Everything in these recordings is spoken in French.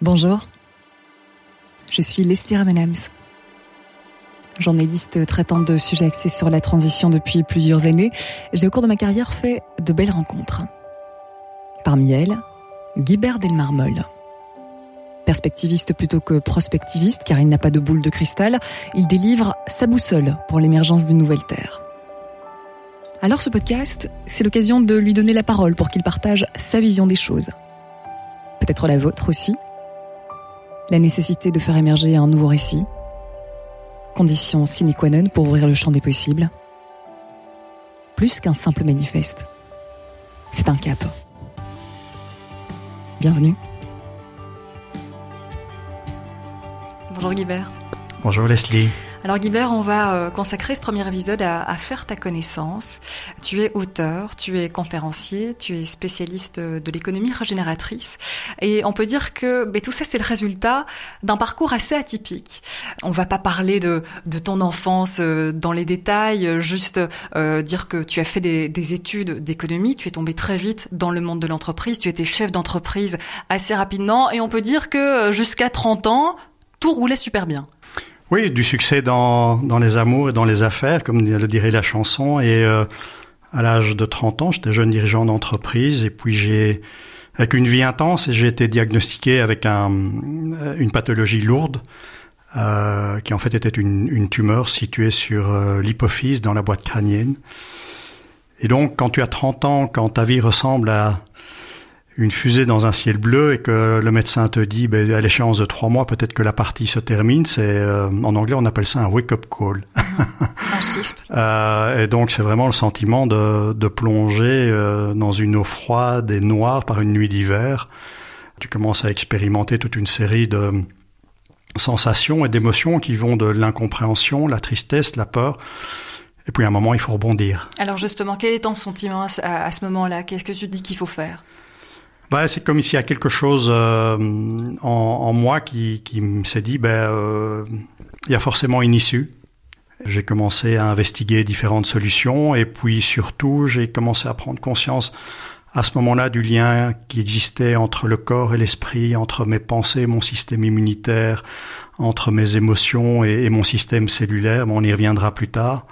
Bonjour, je suis Leslie Ramenams, journaliste traitant de sujets axés sur la transition depuis plusieurs années. J'ai au cours de ma carrière fait de belles rencontres. Parmi elles, Guibert Delmarmol. Perspectiviste plutôt que prospectiviste, car il n'a pas de boule de cristal, il délivre sa boussole pour l'émergence d'une nouvelle Terre. Alors ce podcast, c'est l'occasion de lui donner la parole pour qu'il partage sa vision des choses. Peut-être la vôtre aussi. La nécessité de faire émerger un nouveau récit. Condition sine qua non pour ouvrir le champ des possibles. Plus qu'un simple manifeste. C'est un cap. Bienvenue. Bonjour Guibert. Bonjour Leslie. Alors Guibert, on va euh, consacrer ce premier épisode à, à, faire ta connaissance. Tu es auteur, tu es conférencier, tu es spécialiste de l'économie régénératrice. Et on peut dire que ben, tout ça, c'est le résultat d'un parcours assez atypique. On va pas parler de, de ton enfance euh, dans les détails, juste euh, dire que tu as fait des, des études d'économie, tu es tombé très vite dans le monde de l'entreprise, tu étais chef d'entreprise assez rapidement, et on peut dire que jusqu'à 30 ans, tout roulait super bien. Oui, du succès dans, dans les amours et dans les affaires, comme le dirait la chanson. Et euh, à l'âge de 30 ans, j'étais jeune dirigeant d'entreprise et puis j'ai, avec une vie intense, j'ai été diagnostiqué avec un, une pathologie lourde, euh, qui en fait était une, une tumeur située sur euh, l'hypophyse dans la boîte crânienne. Et donc, quand tu as 30 ans, quand ta vie ressemble à une fusée dans un ciel bleu et que le médecin te dit ben, à l'échéance de trois mois peut-être que la partie se termine, c'est euh, en anglais on appelle ça un wake-up call. un shift. Euh, et donc c'est vraiment le sentiment de, de plonger euh, dans une eau froide et noire par une nuit d'hiver. Tu commences à expérimenter toute une série de sensations et d'émotions qui vont de l'incompréhension, la tristesse, la peur. Et puis à un moment, il faut rebondir. Alors justement, quel est ton sentiment à, à ce moment-là? Qu'est-ce que tu dis qu'il faut faire? Bah, c'est comme s'il y a quelque chose euh, en, en, moi qui, qui s'est dit, ben, euh, il y a forcément une issue. J'ai commencé à investiguer différentes solutions et puis surtout, j'ai commencé à prendre conscience à ce moment-là du lien qui existait entre le corps et l'esprit, entre mes pensées, mon système immunitaire, entre mes émotions et, et mon système cellulaire. Bon, on y reviendra plus tard.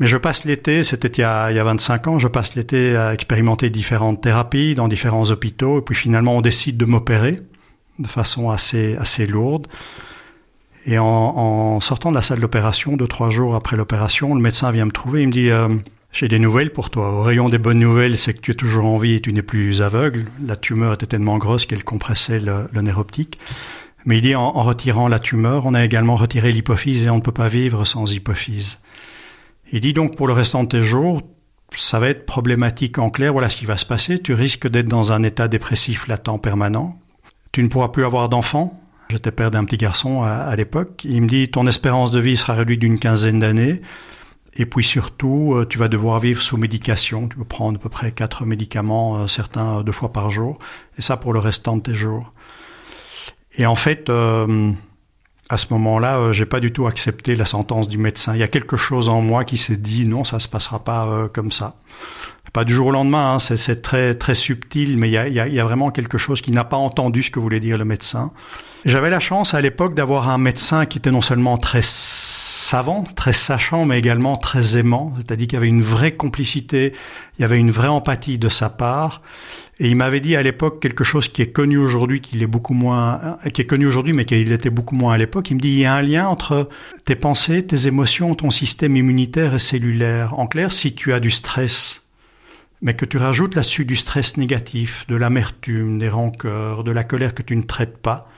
Mais je passe l'été, c'était il, y a, il y a 25 ans, je passe l'été à expérimenter différentes thérapies dans différents hôpitaux, et puis finalement on décide de m'opérer de façon assez, assez lourde. Et en, sortant de la salle d'opération, deux, trois jours après l'opération, le médecin vient me trouver, il me dit euh, J'ai des nouvelles pour toi. Au rayon des bonnes nouvelles, c'est que tu es toujours en vie et tu n'es plus aveugle. La tumeur était tellement grosse qu'elle compressait le, nerf optique. Mais il dit en retirant la tumeur, on a également retiré l'hypophyse et on ne peut pas vivre sans hypophyse. Il dit donc pour le restant de tes jours, ça va être problématique en clair, voilà ce qui va se passer, tu risques d'être dans un état dépressif latent permanent, tu ne pourras plus avoir d'enfants, j'étais père d'un petit garçon à, l'époque, il me dit ton espérance de vie sera réduite d'une quinzaine d'années, et puis surtout, tu vas devoir vivre sous médication, tu vas prendre à peu près quatre médicaments, certains deux fois par jour, et ça pour le restant de tes jours. Et en fait, euh, à ce moment-là, euh, j'ai pas du tout accepté la sentence du médecin. Il y a quelque chose en moi qui s'est dit non, ça se passera pas euh, comme ça. Pas du jour au lendemain, hein, c'est très très subtil, mais il y a, y a vraiment quelque chose qui n'a pas entendu ce que voulait dire le médecin. J'avais la chance à l'époque d'avoir un médecin qui était non seulement très savant, très sachant, mais également très aimant. C'est-à-dire qu'il y avait une vraie complicité, il y avait une vraie empathie de sa part. Et il m'avait dit à l'époque quelque chose qui est connu aujourd'hui, qui est beaucoup moins, qui est connu aujourd'hui, mais qui était beaucoup moins à l'époque. Il me dit il y a un lien entre tes pensées, tes émotions, ton système immunitaire et cellulaire. En clair, si tu as du stress, mais que tu rajoutes là-dessus du stress négatif, de l'amertume, des rancœurs, de la colère que tu ne traites pas,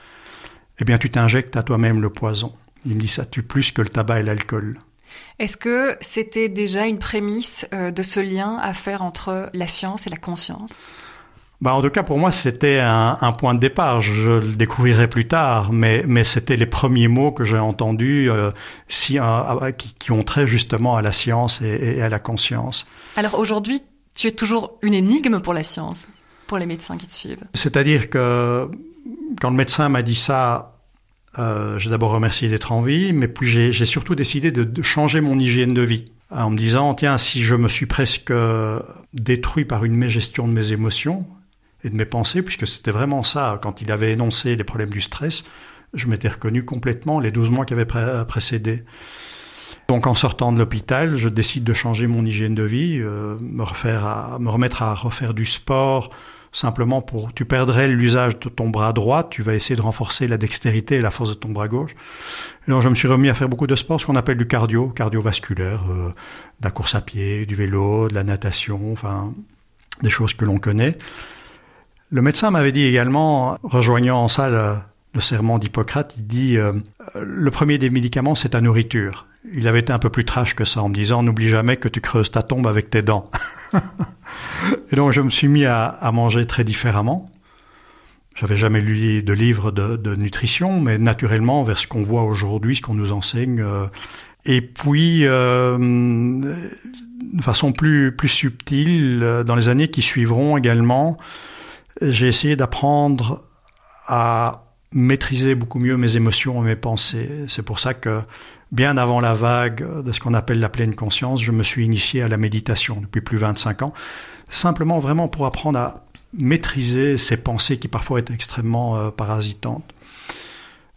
eh bien, tu t'injectes à toi-même le poison. Il me dit ça tue plus que le tabac et l'alcool. Est-ce que c'était déjà une prémisse de ce lien à faire entre la science et la conscience? Bah, en tout cas, pour moi, c'était un, un, point de départ. Je le découvrirai plus tard, mais, mais c'était les premiers mots que j'ai entendus euh, si, euh, qui, qui, ont trait justement à la science et, et à la conscience. Alors aujourd'hui, tu es toujours une énigme pour la science, pour les médecins qui te suivent. C'est-à-dire que quand le médecin m'a dit ça, euh, j'ai d'abord remercié d'être en vie, mais puis j'ai surtout décidé de, de, changer mon hygiène de vie en me disant tiens si je me suis presque détruit par une mégestion de mes émotions et de mes pensées, puisque c'était vraiment ça. Quand il avait énoncé les problèmes du stress, je m'étais reconnu complètement les 12 mois qui avaient précédé. Donc en sortant de l'hôpital, je décide de changer mon hygiène de vie, euh, me, refaire me remettre à refaire du sport, simplement pour... Tu perdrais l'usage de ton bras droit, tu vas essayer de renforcer la dextérité et la force de ton bras gauche. Et je me suis remis à faire beaucoup de sport, ce qu'on appelle du cardio, cardiovasculaire, euh, de la course à pied, du vélo, de la natation, enfin des choses que l'on connaît. Le médecin m'avait dit également, rejoignant en salle le serment d'Hippocrate, il dit euh, le premier des médicaments, c'est ta nourriture. Il avait été un peu plus trash que ça en me disant n'oublie jamais que tu creuses ta tombe avec tes dents. et donc je me suis mis à, manger très différemment. J'avais jamais lu de livre de, nutrition, mais naturellement vers ce qu'on voit aujourd'hui, ce qu'on nous enseigne. Euh, et puis, euh, de façon plus plus subtile, dans les années qui suivront également, j'ai essayé d'apprendre à maîtriser beaucoup mieux mes émotions et mes pensées. C'est pour ça que bien avant la vague de ce qu'on appelle la pleine conscience, je me suis initié à la méditation depuis plus de 25 ans, simplement vraiment pour apprendre à maîtriser ces pensées qui parfois étaient extrêmement euh, parasitantes.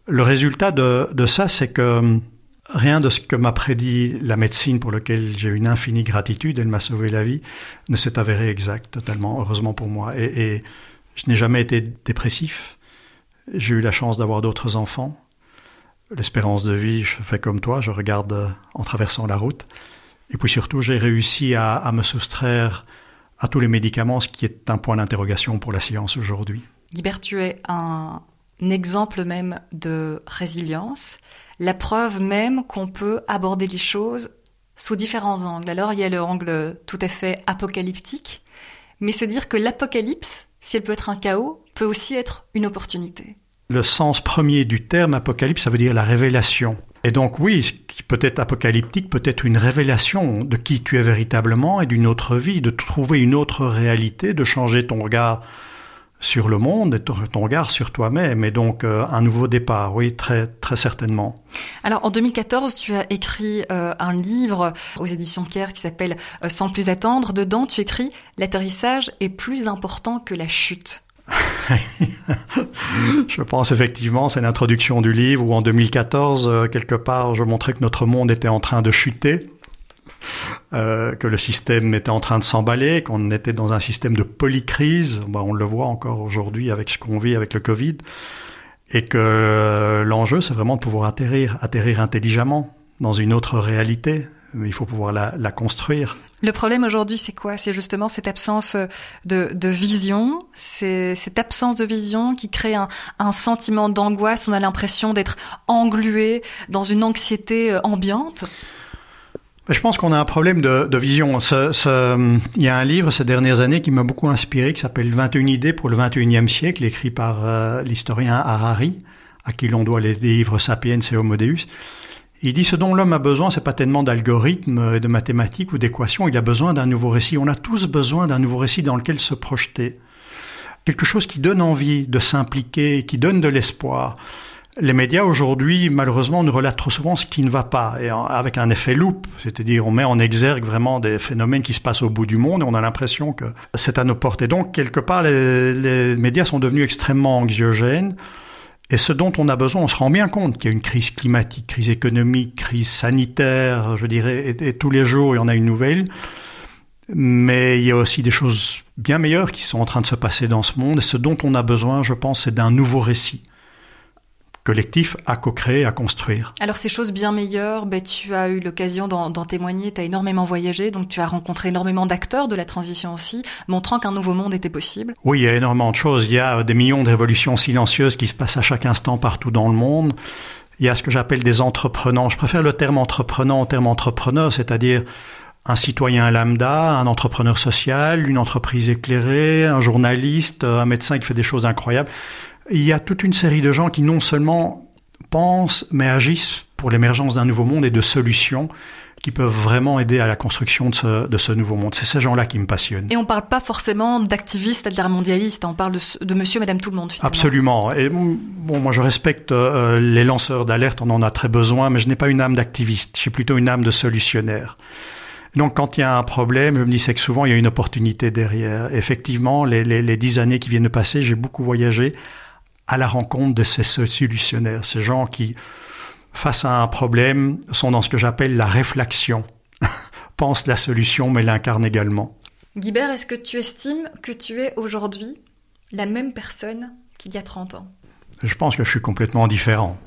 Le résultat de, ça, c'est que hum, rien de ce que m'a prédit la médecine, pour lequel j'ai une infinie gratitude, elle m'a sauvé la vie, ne s'est avéré exact totalement, heureusement pour moi. Et je n'ai jamais été dépressif, j'ai eu la chance d'avoir d'autres enfants. L'espérance de vie, je fais comme toi, je regarde euh, en traversant la route. Et puis surtout, j'ai réussi à, me soustraire à tous les médicaments, ce qui est un point d'interrogation pour la science aujourd'hui. Guibert, tu es un exemple même de résilience, la preuve même qu'on peut aborder les choses sous différents angles. Alors il y a le angle tout à fait apocalyptique, mais se dire que l'apocalypse, si elle peut être un chaos, peut aussi être une opportunité. Le sens premier du terme apocalypse, ça veut dire la révélation. Et donc oui, ce qui peut être apocalyptique peut être une révélation de qui tu es véritablement et d'une autre vie, de trouver une autre réalité, de changer ton regard sur le monde et ton regard sur toi-même et donc euh, un nouveau départ, oui, très très certainement. Alors en 2014, tu as écrit euh, un livre aux éditions Pierre qui s'appelle euh, Sans plus attendre. Dedans, tu écris l'atterrissage est plus important que la chute. je pense effectivement, c'est l'introduction du livre où en 2014, euh, quelque part, je montrais que notre monde était en train de chuter, euh, que le système était en train de s'emballer, qu'on était dans un système de polycrise. Bah, on le voit encore aujourd'hui avec ce qu'on vit avec le Covid. Et que euh, l'enjeu, c'est vraiment de pouvoir atterrir, atterrir intelligemment dans une autre réalité. Mais il faut pouvoir la, construire. Le problème aujourd'hui, c'est quoi? C'est justement cette absence de, de vision, cette absence de vision qui crée un, un sentiment d'angoisse. On a l'impression d'être englué dans une anxiété euh, ambiante. Je pense qu'on a un problème de, vision. Il y a un livre ces dernières années qui m'a beaucoup inspiré, qui s'appelle 21 idées pour le 21e siècle, écrit par euh, l'historien Harari, à qui l'on doit les livres Sapiens et Homo Deus. Il dit ce dont l'homme a besoin, c'est pas tellement d'algorithmes, de mathématiques ou d'équations, il a besoin d'un nouveau récit. On a tous besoin d'un nouveau récit dans lequel se projeter. Quelque chose qui donne envie de s'impliquer, qui donne de l'espoir. Les médias aujourd'hui, malheureusement, nous relatent trop souvent ce qui ne va pas, et avec un effet loupe, c'est-à-dire on met en exergue vraiment des phénomènes qui se passent au bout du monde, et on a l'impression que c'est à nos portes. Et donc, quelque part, les, médias sont devenus extrêmement anxiogènes. Et ce dont on a besoin, on se rend bien compte qu'il y a une crise climatique, crise économique, crise sanitaire, je dirais, et, tous les jours il y en a une nouvelle. Mais il y a aussi des choses bien meilleures qui sont en train de se passer dans ce monde. Et ce dont on a besoin, je pense, c'est d'un nouveau récit collectif à co-créer, à construire. Alors ces choses bien meilleures, ben, tu as eu l'occasion d'en témoigner, tu as énormément voyagé, donc tu as rencontré énormément d'acteurs de la transition aussi, montrant qu'un nouveau monde était possible. Oui, il y a énormément de choses. Il y a des millions de révolutions silencieuses qui se passent à chaque instant partout dans le monde. Il y a ce que j'appelle des entreprenants. Je préfère le terme entreprenant au terme entrepreneur, c'est-à-dire un citoyen lambda, un entrepreneur social, une entreprise éclairée, un journaliste, un médecin qui fait des choses incroyables il y a toute une série de gens qui non seulement pensent, mais agissent pour l'émergence d'un nouveau monde et de solutions qui peuvent vraiment aider à la construction de ce, de ce nouveau monde. C'est ces gens-là qui me passionnent. Et on ne parle pas forcément d'activistes altermondialistes, on parle de, de monsieur, madame, tout le monde. Finalement. Absolument. Et bon, moi je respecte euh, les lanceurs d'alerte, on en a très besoin, mais je n'ai pas une âme d'activiste, j'ai plutôt une âme de solutionnaire. Donc quand il y a un problème, je me dis c'est que souvent il y a une opportunité derrière. Effectivement, les, les, dix années qui viennent de passer, j'ai beaucoup voyagé à la rencontre de ces solutionnaires, ces gens qui, face à un problème, sont dans ce que j'appelle la réflexion, pensent la solution mais l'incarnent également. Guibert, est-ce que tu estimes que tu es aujourd'hui la même personne qu'il y a 30 ans? Je pense que je suis complètement différent.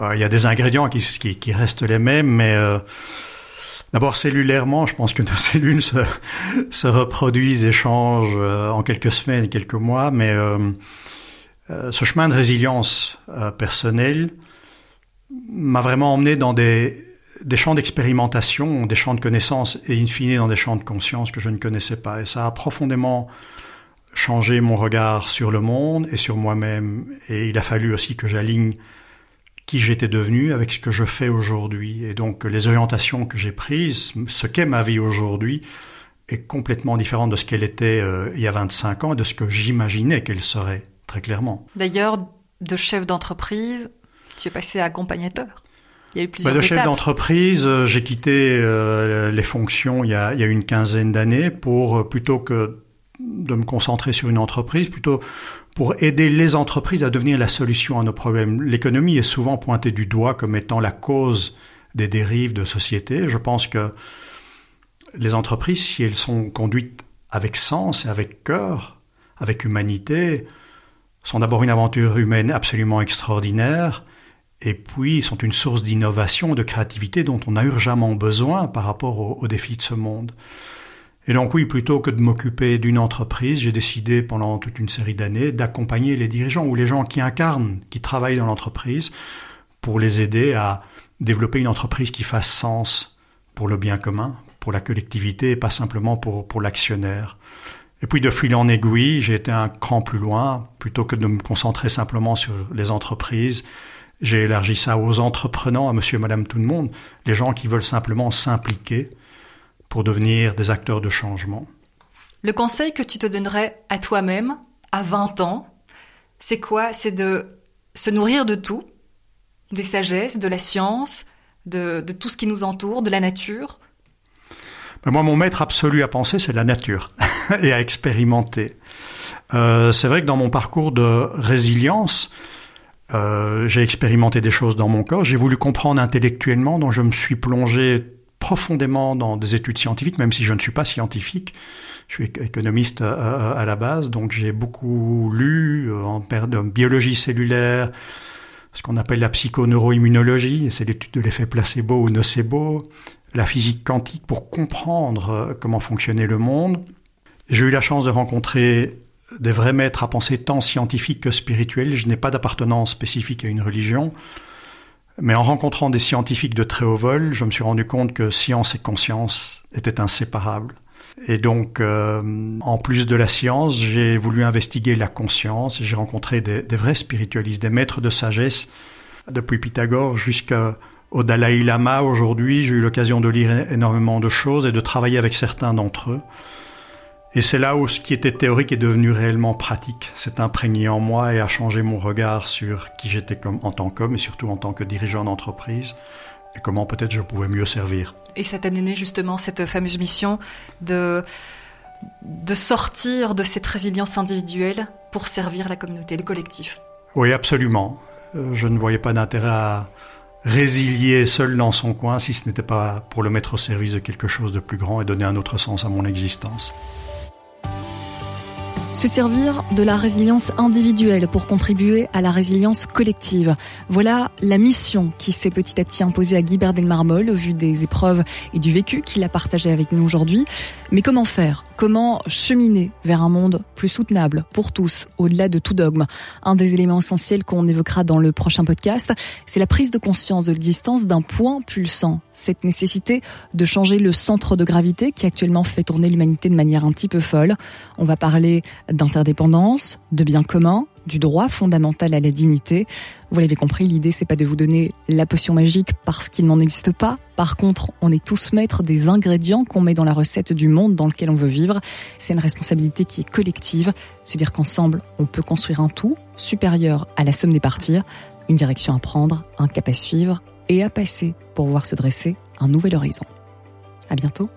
Euh, il y a des ingrédients qui, qui, restent les mêmes, mais euh, d'abord cellulairement, je pense que nos cellules se, se reproduisent et changent euh, en quelques semaines quelques mois, mais ce chemin de résilience personnelle m'a vraiment emmené dans des, des champs d'expérimentation, des champs de connaissances et in fine dans des champs de conscience que je ne connaissais pas. Et ça a profondément changé mon regard sur le monde et sur moi-même. Et il a fallu aussi que j'aligne qui j'étais devenu avec ce que je fais aujourd'hui. Et donc les orientations que j'ai prises, ce qu'est ma vie aujourd'hui, est complètement différente de ce qu'elle était euh, il y a 25 ans et de ce que j'imaginais qu'elle serait, très clairement. D'ailleurs, de chef d'entreprise, tu es passé à accompagnateur. Il y a eu plusieurs bah, de chef d'entreprise, euh, j'ai quitté euh, les fonctions il y, a, il y a une quinzaine d'années pour plutôt que de me concentrer sur une entreprise, plutôt pour aider les entreprises à devenir la solution à nos problèmes. L'économie est souvent pointée du doigt comme étant la cause des dérives de société. Je pense que les entreprises, si elles sont conduites avec sens et avec cœur, avec humanité, sont d'abord une aventure humaine absolument extraordinaire, et puis sont une source d'innovation, de créativité dont on a urgemment besoin par rapport aux défis de ce monde. Et donc oui, plutôt que de m'occuper d'une entreprise, j'ai décidé pendant toute une série d'années d'accompagner les dirigeants ou les gens qui incarnent, qui travaillent dans l'entreprise, pour les aider à développer une entreprise qui fasse sens pour le bien commun, pour la collectivité et pas simplement pour, pour l'actionnaire. Et puis de fil en aiguille, j'ai été un cran plus loin, plutôt que de me concentrer simplement sur les entreprises. J'ai élargi ça aux entreprenants, à monsieur et madame tout le monde, les gens qui veulent simplement s'impliquer pour devenir des acteurs de changement. Le conseil que tu te donnerais à toi-même à 20 ans, c'est quoi? C'est de se nourrir de tout, des sagesses, de la science, de, tout ce qui nous entoure, de la nature ben, Moi, mon maître absolu à penser, c'est la nature et à expérimenter. Euh, c'est vrai que dans mon parcours de résilience, euh, j'ai expérimenté des choses dans mon corps, j'ai voulu comprendre intellectuellement, donc je me suis plongé profondément dans des études scientifiques, même si je ne suis pas scientifique. Je suis économiste euh, à, la base, donc j'ai beaucoup lu euh, en biologie cellulaire, ce qu'on appelle la psychoneuroimmunologie, c'est l'étude de l'effet placebo ou nocebo, la physique quantique pour comprendre comment fonctionnait le monde. J'ai eu la chance de rencontrer des vrais maîtres à penser tant scientifiques que spirituels. Je n'ai pas d'appartenance spécifique à une religion. Mais en rencontrant des scientifiques de très haut vol, je me suis rendu compte que science et conscience étaient inséparables. Et donc, euh, en plus de la science, j'ai voulu investiguer la conscience. J'ai rencontré des, des, vrais spiritualistes, des maîtres de sagesse, depuis Pythagore jusqu'au Dalai Lama. Aujourd'hui, j'ai eu l'occasion de lire énormément de choses et de travailler avec certains d'entre eux. Et c'est là où ce qui était théorique est devenu réellement pratique. C'est imprégné en moi et a changé mon regard sur qui j'étais en tant qu'homme et surtout en tant que dirigeant d'entreprise et comment peut-être je pouvais mieux servir. Et ça t'a donné justement cette fameuse mission de de sortir de cette résilience individuelle pour servir la communauté, le collectif. Oui, absolument. Euh, je ne voyais pas d'intérêt à résilier seul dans son coin si ce n'était pas pour le mettre au service de quelque chose de plus grand et donner un autre sens à mon existence. Se servir de la résilience individuelle pour contribuer à la résilience collective. Voilà la mission qui s'est petit à petit imposée à Guy Delmarmol au vu des épreuves et du vécu qu'il a partagé avec nous aujourd'hui. Mais comment faire? Comment cheminer vers un monde plus soutenable pour tous, au-delà de tout dogme? Un des éléments essentiels qu'on évoquera dans le prochain podcast, c'est la prise de conscience de l'existence d'un point pulsant. Cette nécessité de changer le centre de gravité qui actuellement fait tourner l'humanité de manière un petit peu folle. On va parler d'interdépendance, de bien commun, du droit fondamental à la dignité. Vous l'avez compris, l'idée c'est pas de vous donner la potion magique parce qu'il n'en existe pas. Par contre, on est tous maîtres des ingrédients qu'on met dans la recette du monde dans lequel on veut vivre. C'est une responsabilité qui est collective, se dire qu'ensemble, on peut construire un tout supérieur à la somme des parties, une direction à prendre, un cap à suivre et à passer pour voir se dresser un nouvel horizon. À bientôt.